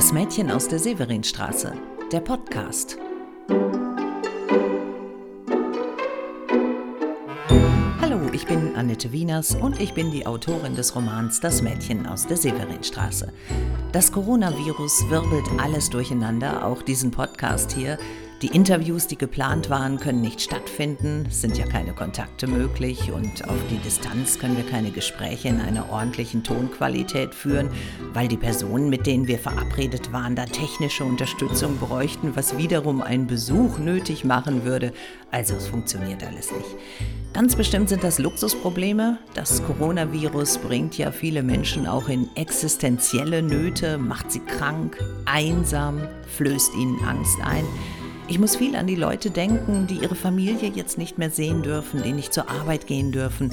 Das Mädchen aus der Severinstraße, der Podcast. Hallo, ich bin Annette Wieners und ich bin die Autorin des Romans Das Mädchen aus der Severinstraße. Das Coronavirus wirbelt alles durcheinander, auch diesen Podcast hier. Die Interviews, die geplant waren, können nicht stattfinden, es sind ja keine Kontakte möglich und auf die Distanz können wir keine Gespräche in einer ordentlichen Tonqualität führen, weil die Personen, mit denen wir verabredet waren, da technische Unterstützung bräuchten, was wiederum einen Besuch nötig machen würde. Also es funktioniert alles nicht. Ganz bestimmt sind das Luxusprobleme. Das Coronavirus bringt ja viele Menschen auch in existenzielle Nöte, macht sie krank, einsam, flößt ihnen Angst ein. Ich muss viel an die Leute denken, die ihre Familie jetzt nicht mehr sehen dürfen, die nicht zur Arbeit gehen dürfen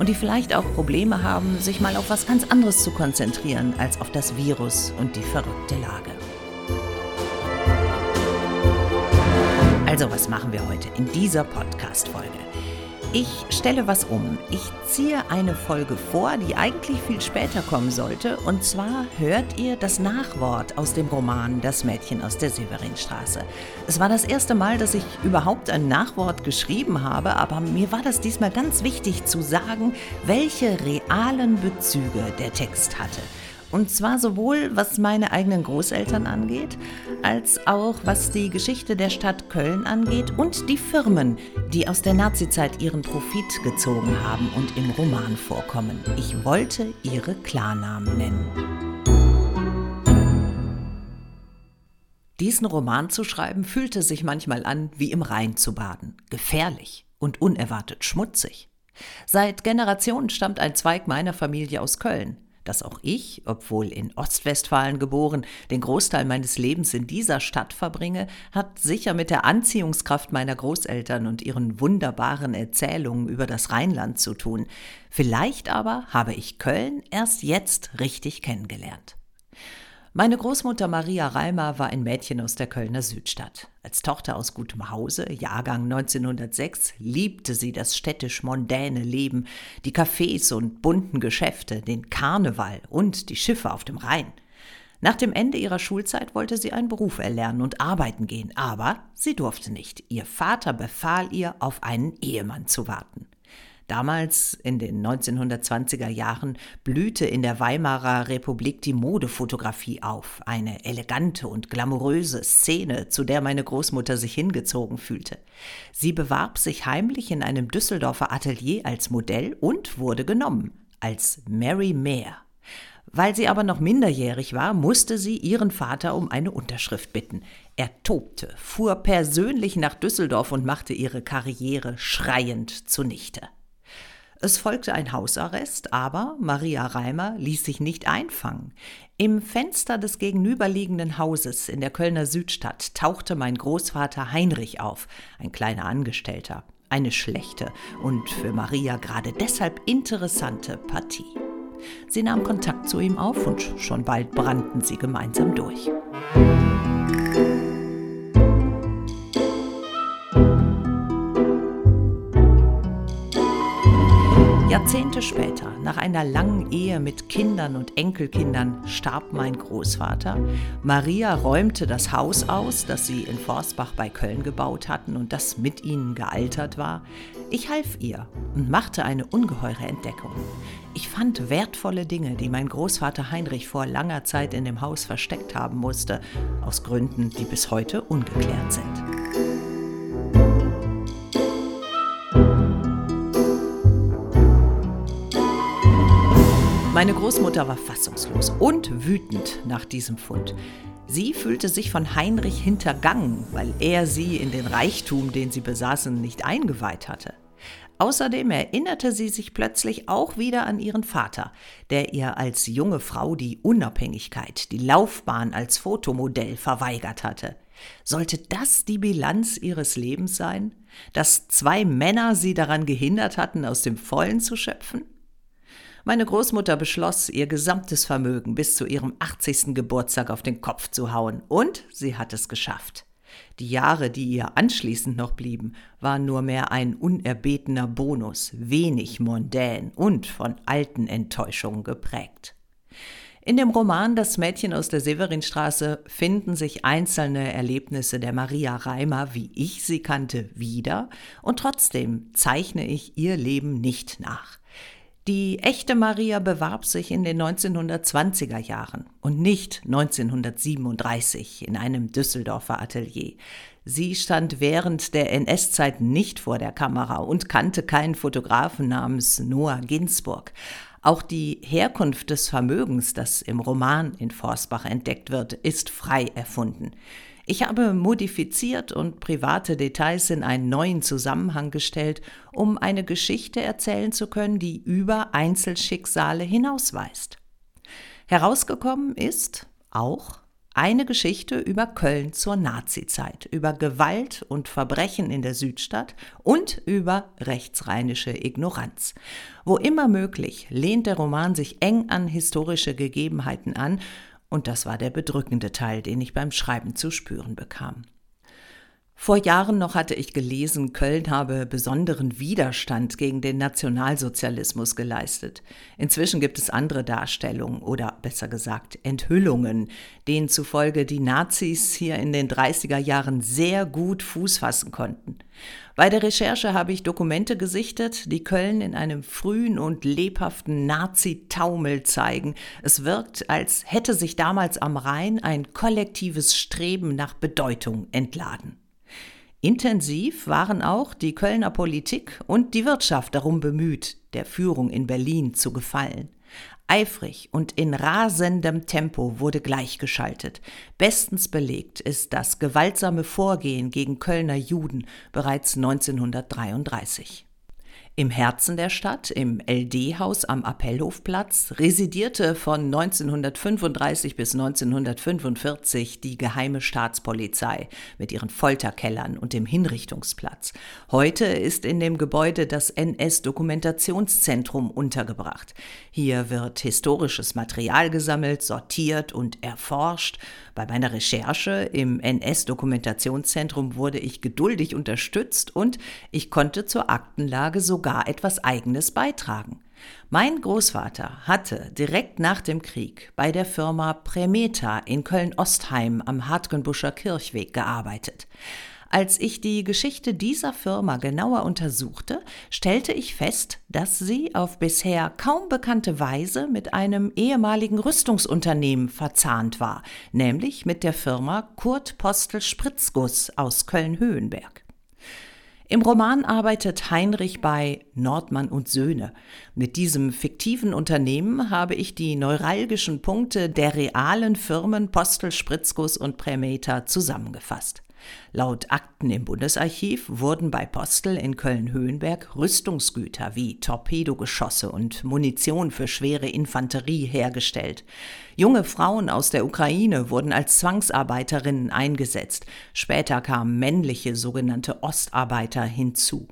und die vielleicht auch Probleme haben, sich mal auf was ganz anderes zu konzentrieren als auf das Virus und die verrückte Lage. Also was machen wir heute in dieser Podcast-Folge? Ich stelle was um. Ich ziehe eine Folge vor, die eigentlich viel später kommen sollte. Und zwar hört ihr das Nachwort aus dem Roman Das Mädchen aus der Severinstraße. Es war das erste Mal, dass ich überhaupt ein Nachwort geschrieben habe, aber mir war das diesmal ganz wichtig zu sagen, welche realen Bezüge der Text hatte. Und zwar sowohl was meine eigenen Großeltern angeht, als auch was die Geschichte der Stadt Köln angeht und die Firmen, die aus der Nazizeit ihren Profit gezogen haben und im Roman vorkommen. Ich wollte ihre Klarnamen nennen. Diesen Roman zu schreiben fühlte sich manchmal an, wie im Rhein zu baden. Gefährlich und unerwartet schmutzig. Seit Generationen stammt ein Zweig meiner Familie aus Köln dass auch ich, obwohl in Ostwestfalen geboren, den Großteil meines Lebens in dieser Stadt verbringe, hat sicher mit der Anziehungskraft meiner Großeltern und ihren wunderbaren Erzählungen über das Rheinland zu tun. Vielleicht aber habe ich Köln erst jetzt richtig kennengelernt. Meine Großmutter Maria Reimer war ein Mädchen aus der Kölner Südstadt. Als Tochter aus gutem Hause, Jahrgang 1906, liebte sie das städtisch-mondäne Leben, die Cafés und bunten Geschäfte, den Karneval und die Schiffe auf dem Rhein. Nach dem Ende ihrer Schulzeit wollte sie einen Beruf erlernen und arbeiten gehen, aber sie durfte nicht. Ihr Vater befahl ihr, auf einen Ehemann zu warten. Damals in den 1920er Jahren blühte in der Weimarer Republik die Modefotografie auf, eine elegante und glamouröse Szene, zu der meine Großmutter sich hingezogen fühlte. Sie bewarb sich heimlich in einem Düsseldorfer Atelier als Modell und wurde genommen, als Mary Mayer. Weil sie aber noch minderjährig war, musste sie ihren Vater um eine Unterschrift bitten. Er tobte, fuhr persönlich nach Düsseldorf und machte ihre Karriere schreiend zunichte. Es folgte ein Hausarrest, aber Maria Reimer ließ sich nicht einfangen. Im Fenster des gegenüberliegenden Hauses in der Kölner Südstadt tauchte mein Großvater Heinrich auf, ein kleiner Angestellter. Eine schlechte und für Maria gerade deshalb interessante Partie. Sie nahm Kontakt zu ihm auf und schon bald brannten sie gemeinsam durch. Jahrzehnte später, nach einer langen Ehe mit Kindern und Enkelkindern, starb mein Großvater. Maria räumte das Haus aus, das sie in Forstbach bei Köln gebaut hatten und das mit ihnen gealtert war. Ich half ihr und machte eine ungeheure Entdeckung. Ich fand wertvolle Dinge, die mein Großvater Heinrich vor langer Zeit in dem Haus versteckt haben musste, aus Gründen, die bis heute ungeklärt sind. Meine Großmutter war fassungslos und wütend nach diesem Fund. Sie fühlte sich von Heinrich hintergangen, weil er sie in den Reichtum, den sie besaßen, nicht eingeweiht hatte. Außerdem erinnerte sie sich plötzlich auch wieder an ihren Vater, der ihr als junge Frau die Unabhängigkeit, die Laufbahn als Fotomodell verweigert hatte. Sollte das die Bilanz ihres Lebens sein, dass zwei Männer sie daran gehindert hatten, aus dem Vollen zu schöpfen? Meine Großmutter beschloss, ihr gesamtes Vermögen bis zu ihrem 80. Geburtstag auf den Kopf zu hauen, und sie hat es geschafft. Die Jahre, die ihr anschließend noch blieben, waren nur mehr ein unerbetener Bonus, wenig mondän und von alten Enttäuschungen geprägt. In dem Roman Das Mädchen aus der Severinstraße finden sich einzelne Erlebnisse der Maria Reimer, wie ich sie kannte, wieder, und trotzdem zeichne ich ihr Leben nicht nach. Die echte Maria bewarb sich in den 1920er Jahren und nicht 1937 in einem Düsseldorfer Atelier. Sie stand während der NS-Zeit nicht vor der Kamera und kannte keinen Fotografen namens Noah Ginsburg. Auch die Herkunft des Vermögens, das im Roman in Forsbach entdeckt wird, ist frei erfunden. Ich habe modifiziert und private Details in einen neuen Zusammenhang gestellt, um eine Geschichte erzählen zu können, die über Einzelschicksale hinausweist. Herausgekommen ist auch eine Geschichte über Köln zur Nazizeit, über Gewalt und Verbrechen in der Südstadt und über rechtsrheinische Ignoranz. Wo immer möglich lehnt der Roman sich eng an historische Gegebenheiten an, und das war der bedrückende Teil, den ich beim Schreiben zu spüren bekam. Vor Jahren noch hatte ich gelesen, Köln habe besonderen Widerstand gegen den Nationalsozialismus geleistet. Inzwischen gibt es andere Darstellungen oder besser gesagt Enthüllungen, denen zufolge die Nazis hier in den 30er Jahren sehr gut Fuß fassen konnten. Bei der Recherche habe ich Dokumente gesichtet, die Köln in einem frühen und lebhaften Nazi-Taumel zeigen. Es wirkt, als hätte sich damals am Rhein ein kollektives Streben nach Bedeutung entladen. Intensiv waren auch die Kölner Politik und die Wirtschaft darum bemüht, der Führung in Berlin zu gefallen. Eifrig und in rasendem Tempo wurde gleichgeschaltet. Bestens belegt ist das gewaltsame Vorgehen gegen Kölner Juden bereits 1933. Im Herzen der Stadt, im LD-Haus am Appellhofplatz, residierte von 1935 bis 1945 die geheime Staatspolizei mit ihren Folterkellern und dem Hinrichtungsplatz. Heute ist in dem Gebäude das NS-Dokumentationszentrum untergebracht. Hier wird historisches Material gesammelt, sortiert und erforscht. Bei meiner Recherche im NS-Dokumentationszentrum wurde ich geduldig unterstützt und ich konnte zur Aktenlage sogar sogar etwas Eigenes beitragen. Mein Großvater hatte direkt nach dem Krieg bei der Firma Premeta in Köln-Ostheim am Hartgenbuscher Kirchweg gearbeitet. Als ich die Geschichte dieser Firma genauer untersuchte, stellte ich fest, dass sie auf bisher kaum bekannte Weise mit einem ehemaligen Rüstungsunternehmen verzahnt war, nämlich mit der Firma Kurt Postel Spritzguss aus Köln-Höhenberg. Im Roman arbeitet Heinrich bei Nordmann und Söhne. Mit diesem fiktiven Unternehmen habe ich die neuralgischen Punkte der realen Firmen Postel, Spritzguss und Prämeter zusammengefasst. Laut Akten im Bundesarchiv wurden bei Postel in Köln-Höhenberg Rüstungsgüter wie Torpedogeschosse und Munition für schwere Infanterie hergestellt. Junge Frauen aus der Ukraine wurden als Zwangsarbeiterinnen eingesetzt. Später kamen männliche sogenannte Ostarbeiter hinzu.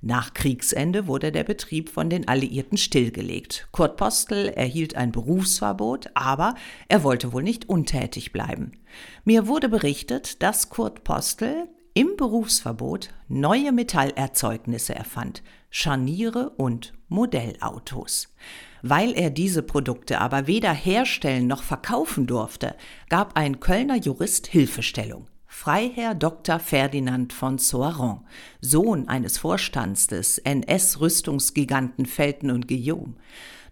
Nach Kriegsende wurde der Betrieb von den Alliierten stillgelegt. Kurt Postel erhielt ein Berufsverbot, aber er wollte wohl nicht untätig bleiben. Mir wurde berichtet, dass Kurt Postel im Berufsverbot neue Metallerzeugnisse erfand, Scharniere und Modellautos. Weil er diese Produkte aber weder herstellen noch verkaufen durfte, gab ein Kölner Jurist Hilfestellung. Freiherr Dr. Ferdinand von Soiron, Sohn eines Vorstands des NS-Rüstungsgiganten Felten und Guillaume.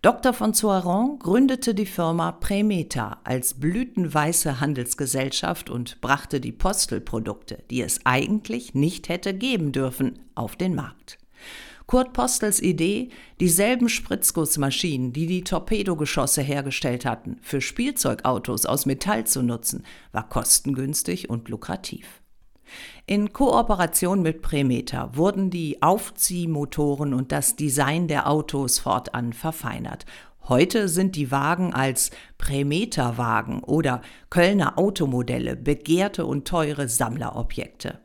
Dr. von Soiron gründete die Firma Premeta als blütenweiße Handelsgesellschaft und brachte die Postelprodukte, die es eigentlich nicht hätte geben dürfen, auf den Markt. Kurt Postels Idee, dieselben Spritzgussmaschinen, die die Torpedogeschosse hergestellt hatten, für Spielzeugautos aus Metall zu nutzen, war kostengünstig und lukrativ. In Kooperation mit Premeta wurden die Aufziehmotoren und das Design der Autos fortan verfeinert. Heute sind die Wagen als Premeta-Wagen oder Kölner Automodelle begehrte und teure Sammlerobjekte.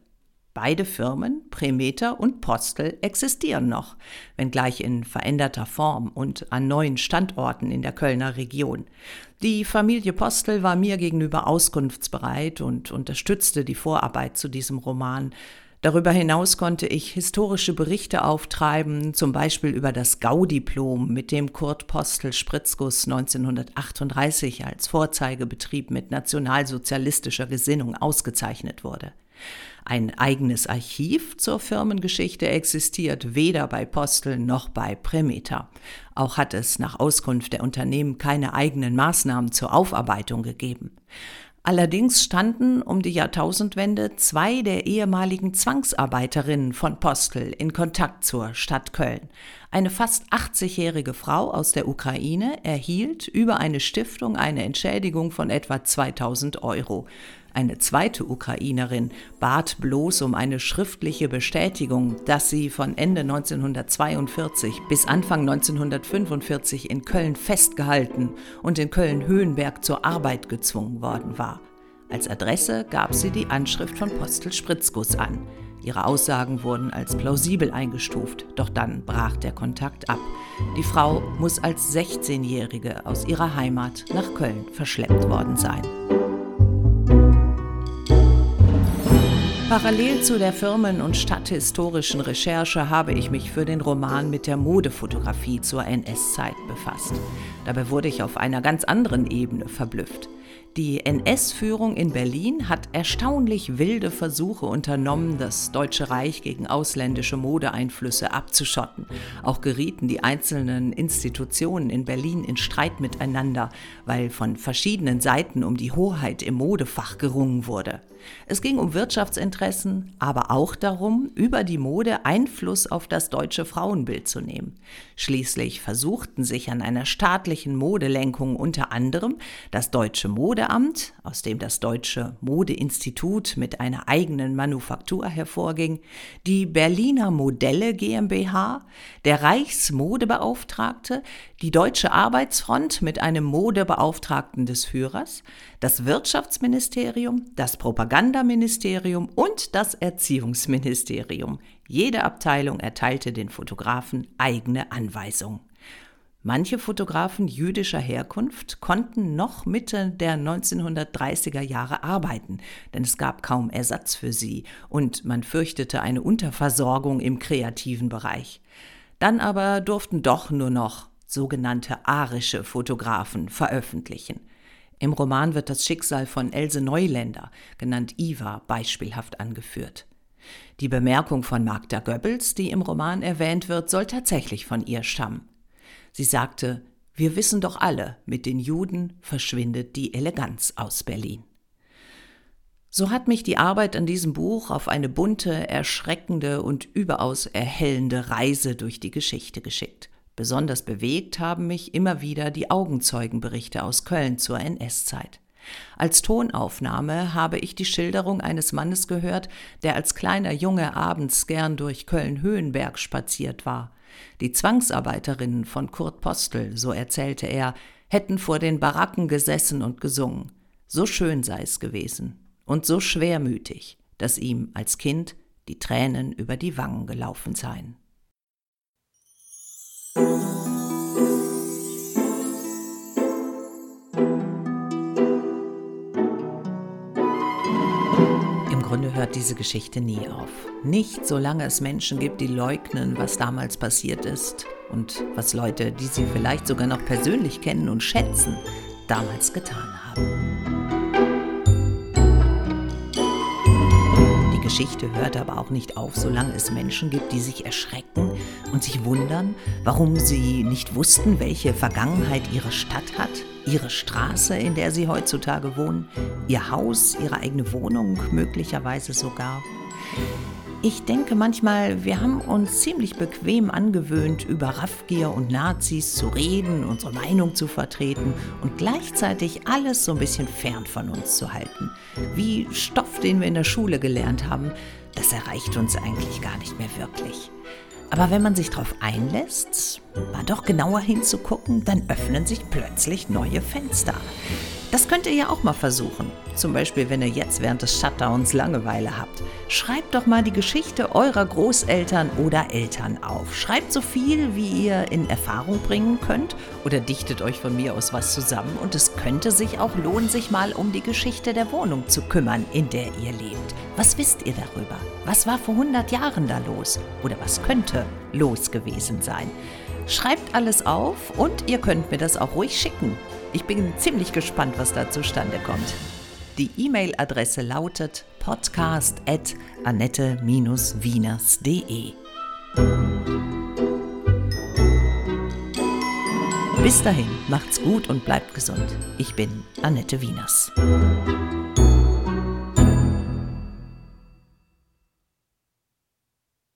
Beide Firmen, Premeter und Postel, existieren noch, wenngleich in veränderter Form und an neuen Standorten in der Kölner Region. Die Familie Postel war mir gegenüber auskunftsbereit und unterstützte die Vorarbeit zu diesem Roman. Darüber hinaus konnte ich historische Berichte auftreiben, zum Beispiel über das Gaudiplom, mit dem Kurt Postel Spritzguss 1938 als Vorzeigebetrieb mit nationalsozialistischer Gesinnung ausgezeichnet wurde. Ein eigenes Archiv zur Firmengeschichte existiert weder bei Postel noch bei Premeter. Auch hat es nach Auskunft der Unternehmen keine eigenen Maßnahmen zur Aufarbeitung gegeben. Allerdings standen um die Jahrtausendwende zwei der ehemaligen Zwangsarbeiterinnen von Postel in Kontakt zur Stadt Köln. Eine fast 80-jährige Frau aus der Ukraine erhielt über eine Stiftung eine Entschädigung von etwa 2000 Euro. Eine zweite Ukrainerin bat bloß um eine schriftliche Bestätigung, dass sie von Ende 1942 bis Anfang 1945 in Köln festgehalten und in Köln-Höhenberg zur Arbeit gezwungen worden war. Als Adresse gab sie die Anschrift von Postel Spritzguss an. Ihre Aussagen wurden als plausibel eingestuft, doch dann brach der Kontakt ab. Die Frau muss als 16-Jährige aus ihrer Heimat nach Köln verschleppt worden sein. Parallel zu der firmen- und stadthistorischen Recherche habe ich mich für den Roman mit der Modefotografie zur NS-Zeit befasst. Dabei wurde ich auf einer ganz anderen Ebene verblüfft. Die NS-Führung in Berlin hat erstaunlich wilde Versuche unternommen, das Deutsche Reich gegen ausländische Modeeinflüsse abzuschotten. Auch gerieten die einzelnen Institutionen in Berlin in Streit miteinander, weil von verschiedenen Seiten um die Hoheit im Modefach gerungen wurde. Es ging um Wirtschaftsinteressen, aber auch darum, über die Mode Einfluss auf das deutsche Frauenbild zu nehmen. Schließlich versuchten sich an einer staatlichen Modelenkung unter anderem das Deutsche Mode Modeamt, aus dem das Deutsche Modeinstitut mit einer eigenen Manufaktur hervorging, die Berliner Modelle GmbH, der Reichsmodebeauftragte, die Deutsche Arbeitsfront mit einem Modebeauftragten des Führers, das Wirtschaftsministerium, das Propagandaministerium und das Erziehungsministerium. Jede Abteilung erteilte den Fotografen eigene Anweisungen. Manche Fotografen jüdischer Herkunft konnten noch Mitte der 1930er Jahre arbeiten, denn es gab kaum Ersatz für sie und man fürchtete eine Unterversorgung im kreativen Bereich. Dann aber durften doch nur noch sogenannte arische Fotografen veröffentlichen. Im Roman wird das Schicksal von Else Neuländer, genannt Iva, beispielhaft angeführt. Die Bemerkung von Magda Goebbels, die im Roman erwähnt wird, soll tatsächlich von ihr stammen. Sie sagte, wir wissen doch alle, mit den Juden verschwindet die Eleganz aus Berlin. So hat mich die Arbeit an diesem Buch auf eine bunte, erschreckende und überaus erhellende Reise durch die Geschichte geschickt. Besonders bewegt haben mich immer wieder die Augenzeugenberichte aus Köln zur NS-Zeit. Als Tonaufnahme habe ich die Schilderung eines Mannes gehört, der als kleiner Junge abends gern durch Köln-Höhenberg spaziert war. Die Zwangsarbeiterinnen von Kurt Postel, so erzählte er, hätten vor den Baracken gesessen und gesungen. So schön sei es gewesen und so schwermütig, dass ihm als Kind die Tränen über die Wangen gelaufen seien. Hört diese Geschichte nie auf. Nicht solange es Menschen gibt, die leugnen, was damals passiert ist und was Leute, die sie vielleicht sogar noch persönlich kennen und schätzen, damals getan haben. Geschichte hört aber auch nicht auf, solange es Menschen gibt, die sich erschrecken und sich wundern, warum sie nicht wussten, welche Vergangenheit ihre Stadt hat, ihre Straße, in der sie heutzutage wohnen, ihr Haus, ihre eigene Wohnung möglicherweise sogar. Ich denke manchmal, wir haben uns ziemlich bequem angewöhnt, über Raffgier und Nazis zu reden, unsere Meinung zu vertreten und gleichzeitig alles so ein bisschen fern von uns zu halten. Wie Stoff, den wir in der Schule gelernt haben, das erreicht uns eigentlich gar nicht mehr wirklich. Aber wenn man sich darauf einlässt, mal doch genauer hinzugucken, dann öffnen sich plötzlich neue Fenster. Das könnt ihr ja auch mal versuchen. Zum Beispiel, wenn ihr jetzt während des Shutdowns Langeweile habt. Schreibt doch mal die Geschichte eurer Großeltern oder Eltern auf. Schreibt so viel, wie ihr in Erfahrung bringen könnt oder dichtet euch von mir aus was zusammen. Und es könnte sich auch lohnen, sich mal um die Geschichte der Wohnung zu kümmern, in der ihr lebt. Was wisst ihr darüber? Was war vor 100 Jahren da los? Oder was könnte los gewesen sein? Schreibt alles auf und ihr könnt mir das auch ruhig schicken. Ich bin ziemlich gespannt, was da zustande kommt. Die E-Mail-Adresse lautet podcast.annette-wieners.de. Bis dahin, macht's gut und bleibt gesund. Ich bin Annette Wieners.